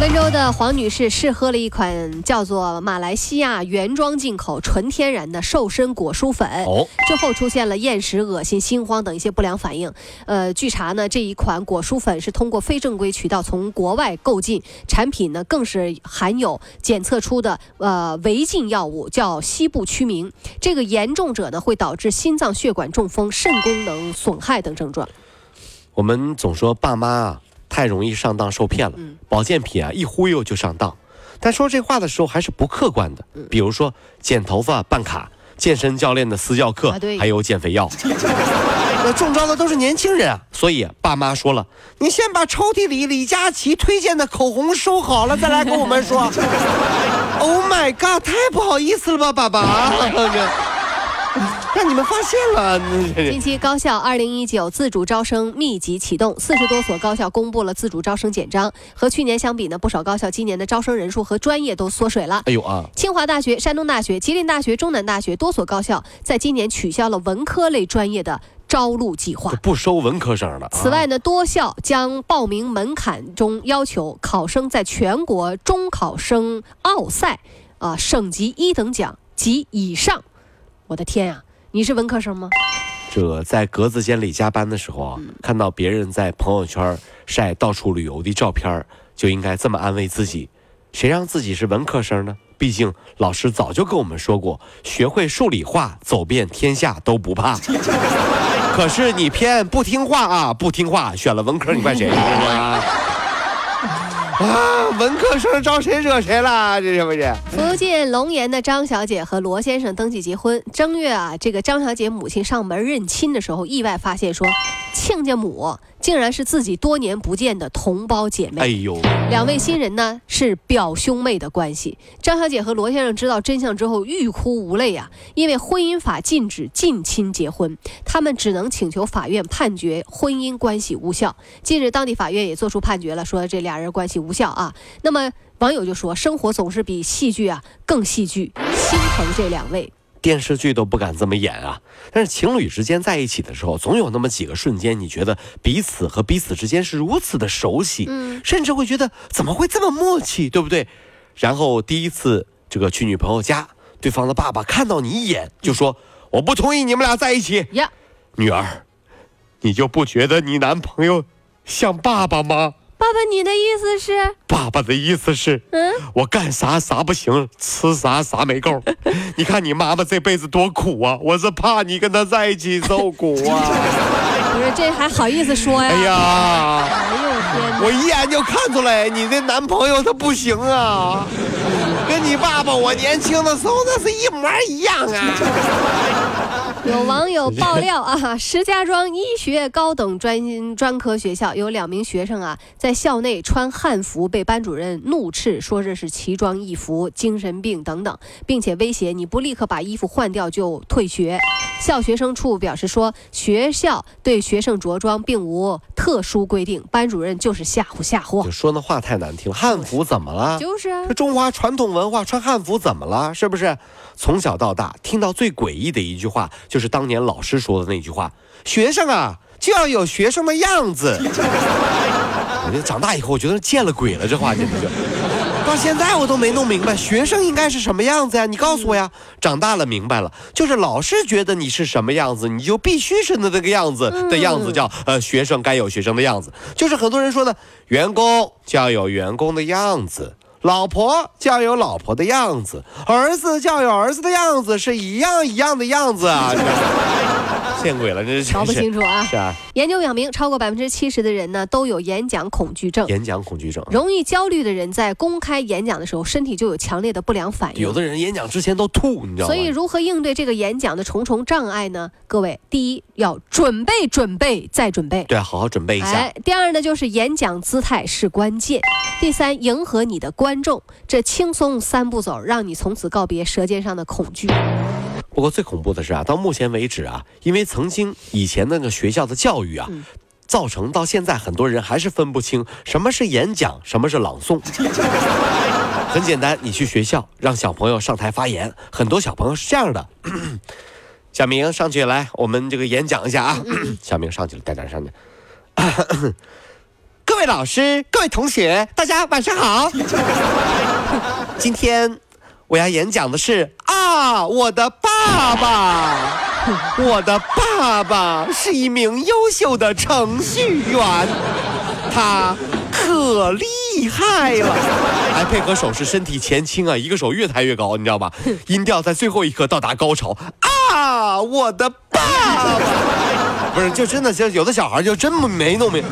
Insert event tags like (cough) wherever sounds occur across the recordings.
温州的黄女士试喝了一款叫做马来西亚原装进口纯天然的瘦身果蔬粉，哦，之后出现了厌食、恶心、心慌等一些不良反应。呃，据查呢，这一款果蔬粉是通过非正规渠道从国外购进，产品呢更是含有检测出的呃违禁药物，叫西部曲明。这个严重者呢会导致心脏血管中风、肾功能损害等症状。我们总说爸妈啊太容易上当受骗了，嗯。保健品啊一忽悠就上当。但说这话的时候还是不客观的，嗯。比如说剪头发办卡、健身教练的私教课，还有减肥药。(laughs) 那中招的都是年轻人啊，所以爸妈说了，你先把抽屉里李佳琦推荐的口红收好了，再来跟我们说。(laughs) oh my god，太不好意思了吧，爸爸，(laughs) 让你们发现了。近期高校二零一九自主招生密集启动，四十多所高校公布了自主招生简章。和去年相比呢，不少高校今年的招生人数和专业都缩水了。哎呦啊，清华大学、山东大学、吉林大学、中南大学多所高校在今年取消了文科类专业的招录计划。不收文科生了。此外呢，多校将报名门槛中要求考生在全国中考生奥赛啊、省级一等奖及以上。我的天呀、你是文科生吗？这在格子间里加班的时候啊，看到别人在朋友圈晒到处旅游的照片儿，就应该这么安慰自己：谁让自己是文科生呢？毕竟老师早就跟我们说过，学会数理化，走遍天下都不怕。(laughs) 可是你偏不听话啊，不听话，选了文科，你怪谁？(laughs) 啊，啊文科生招谁惹谁了？这是不是？福建龙岩的张小姐和罗先生登记结婚。正月啊，这个张小姐母亲上门认亲的时候，意外发现说，亲家母竟然是自己多年不见的同胞姐妹。哎呦，两位新人呢是表兄妹的关系。张小姐和罗先生知道真相之后欲哭无泪啊，因为婚姻法禁止近亲结婚，他们只能请求法院判决婚姻关系无效。近日，当地法院也作出判决了，说这俩人关系无效啊。那么网友就说，生活总是比戏剧啊更戏剧，心疼这两位。电视剧都不敢这么演啊！但是情侣之间在一起的时候，总有那么几个瞬间，你觉得彼此和彼此之间是如此的熟悉，嗯甚至会觉得怎么会这么默契，对不对？然后第一次这个去女朋友家，对方的爸爸看到你一眼就说：“我不同意你们俩在一起。呀，”女儿，你就不觉得你男朋友像爸爸吗？爸爸，你的意思是？爸爸的意思是，嗯，我干啥啥不行，吃啥啥没够。(laughs) 你看你妈妈这辈子多苦啊，我是怕你跟她在一起受苦啊。不是，这还好意思说呀？哎呀，哎呦天哪！我一眼就看出来你这男朋友他不行啊，(laughs) 跟你爸爸我年轻的时候那是一模一样啊。(laughs) 有网友爆料啊，石家庄医学高等专专科学校有两名学生啊，在校内穿汉服被班主任怒斥，说这是奇装异服、精神病等等，并且威胁你不立刻把衣服换掉就退学。校学生处表示说，学校对学生着装并无特殊规定，班主任就是吓唬吓唬就。说那话太难听了，汉服怎么了？就是啊这，中华传统文化穿汉服怎么了？是不是？从小到大听到最诡异的一句话，就是当年老师说的那句话：“学生啊，就要有学生的样子。(laughs) ”我觉得长大以后，我觉得见了鬼了，这话简直就。到现在我都没弄明白，学生应该是什么样子呀？你告诉我呀！长大了明白了，就是老师觉得你是什么样子，你就必须是那个样子的样子，叫呃学生该有学生的样子。就是很多人说的，员工就要有员工的样子。老婆就要有老婆的样子，儿子就要有儿子的样子，是一样一样的样子啊！(laughs) 见鬼了，这是搞不清楚啊。是啊，研究表明，超过百分之七十的人呢都有演讲恐惧症。演讲恐惧症。容易焦虑的人在公开演讲的时候，身体就有强烈的不良反应。有的人演讲之前都吐，你知道吗？所以，如何应对这个演讲的重重障碍呢？各位，第一要准备准备再准备。对，好好准备一下。哎，第二呢，就是演讲姿态是关键。第三，迎合你的观众，这轻松三步走，让你从此告别舌尖上的恐惧。不过最恐怖的是啊，到目前为止啊，因为曾经以前那个学校的教育啊，造成到现在很多人还是分不清什么是演讲，什么是朗诵。(laughs) 很简单，你去学校让小朋友上台发言，很多小朋友是这样的。(clears throat) 小明上去来，我们这个演讲一下啊。小明上去了，带点上去。各位老师，各位同学，大家晚上好。(laughs) 今天我要演讲的是啊，我的爸爸，我的爸爸是一名优秀的程序员，他可厉害了，还配合手势，身体前倾啊，一个手越抬越高，你知道吧？(laughs) 音调在最后一刻到达高潮啊，我的爸爸，不是，就真的就有的小孩就真没弄明白，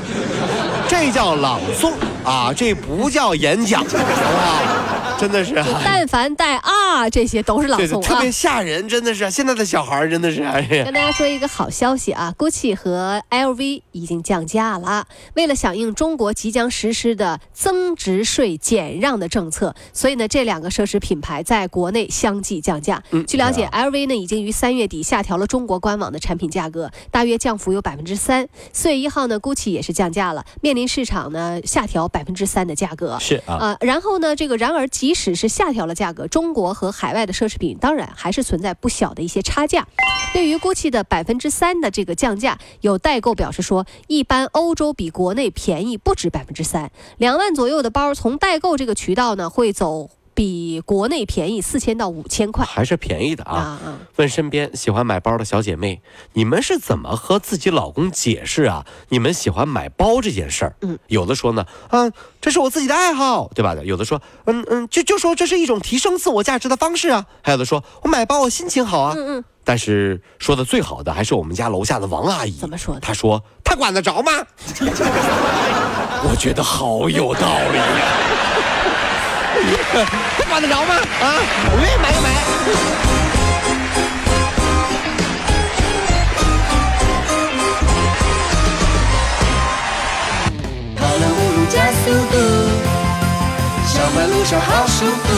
这叫朗诵啊，这不叫演讲，好不好？真的是，但凡带二啊，这些都是朗诵啊，特别吓人，真的是。现在的小孩真的是。哎跟大家说一个好消息啊，GUCCI 和 LV 已经降价了。为了响应中国即将实施的增值税减让的政策，所以呢，这两个奢侈品牌在国内相继降价。据了解，LV 呢已经于三月底下调了中国官网的产品价格，大约降幅有百分之三。四月一号呢，GUCCI 也是降价了，面临市场呢下调百分之三的价格。是啊。然后呢，这个然而即即使是下调了价格，中国和和海外的奢侈品当然还是存在不小的一些差价。对于 GUCCI 的百分之三的这个降价，有代购表示说，一般欧洲比国内便宜不止百分之三，两万左右的包从代购这个渠道呢会走。比国内便宜四千到五千块，还是便宜的啊！问身边喜欢买包的小姐妹，你们是怎么和自己老公解释啊？你们喜欢买包这件事儿？嗯，有的说呢，啊，这是我自己的爱好，对吧？有的说，嗯嗯，就就说这是一种提升自我价值的方式啊。还有的说我买包我心情好啊。嗯嗯。但是说的最好的还是我们家楼下的王阿姨。怎么说？她说她管得着吗？(laughs) 我觉得好有道理呀。他 (laughs) 管得着吗？啊，我愿意买就买。跑了五路加速度，上班路上好舒服。